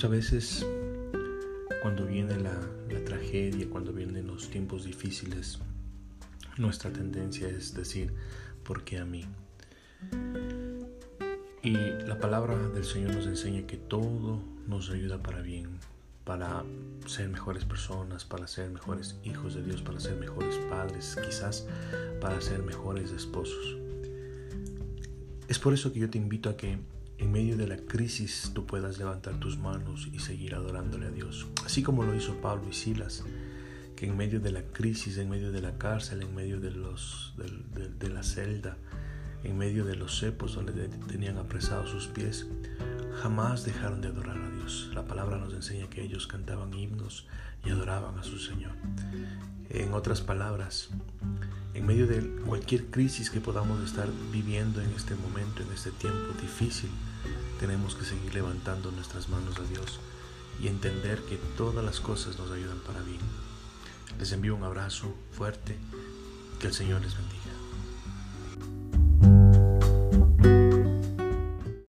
veces cuando viene la tragedia, cuando vienen los tiempos difíciles, nuestra tendencia es decir, ¿por qué a mí? Y la palabra del Señor nos enseña que todo nos ayuda para bien, para ser mejores personas, para ser mejores hijos de Dios, para ser mejores padres, quizás para ser mejores esposos. Es por eso que yo te invito a que en medio de la crisis tú puedas levantar tus manos y seguir adorándole a Dios. Así como lo hizo Pablo y Silas, que en medio de la crisis, en medio de la cárcel, en medio de, los, de la celda, en medio de los cepos donde tenían apresados sus pies, jamás dejaron de adorar a Dios. La palabra nos enseña que ellos cantaban himnos y adoraban a su Señor. En otras palabras, en medio de cualquier crisis que podamos estar viviendo en este momento, en este tiempo difícil, tenemos que seguir levantando nuestras manos a Dios y entender que todas las cosas nos ayudan para bien. Les envío un abrazo fuerte, que el Señor les bendiga.